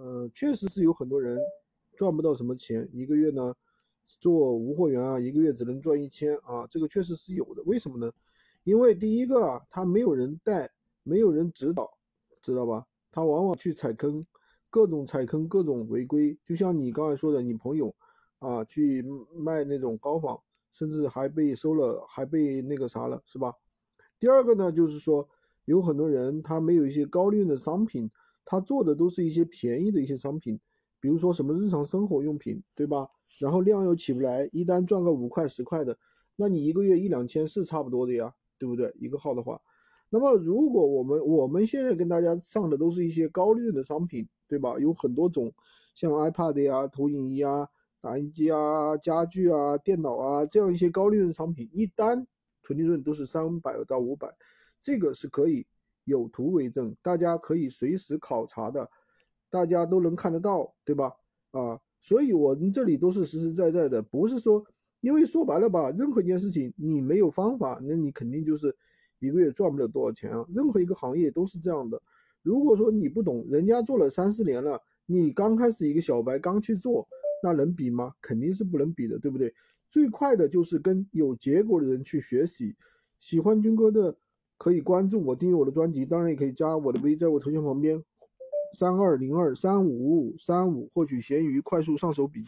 呃，确实是有很多人赚不到什么钱，一个月呢做无货源啊，一个月只能赚一千啊，这个确实是有的。为什么呢？因为第一个啊，他没有人带，没有人指导，知道吧？他往往去踩坑，各种踩坑，各种违规。就像你刚才说的，你朋友啊去卖那种高仿，甚至还被收了，还被那个啥了，是吧？第二个呢，就是说有很多人他没有一些高利润的商品。他做的都是一些便宜的一些商品，比如说什么日常生活用品，对吧？然后量又起不来，一单赚个五块十块的，那你一个月一两千是差不多的呀，对不对？一个号的话，那么如果我们我们现在跟大家上的都是一些高利润的商品，对吧？有很多种，像 iPad 呀、投影仪啊、打印机啊、家具啊、电脑啊这样一些高利润商品，一单纯利润都是三百到五百，这个是可以。有图为证，大家可以随时考察的，大家都能看得到，对吧？啊，所以我们这里都是实实在在的，不是说，因为说白了吧，任何一件事情你没有方法，那你肯定就是一个月赚不了多少钱啊。任何一个行业都是这样的。如果说你不懂，人家做了三四年了，你刚开始一个小白刚去做，那能比吗？肯定是不能比的，对不对？最快的就是跟有结果的人去学习。喜欢军哥的。可以关注我，订阅我的专辑，当然也可以加我的微，在我头像旁边，三二零二三五五三五，获取闲鱼快速上手笔记。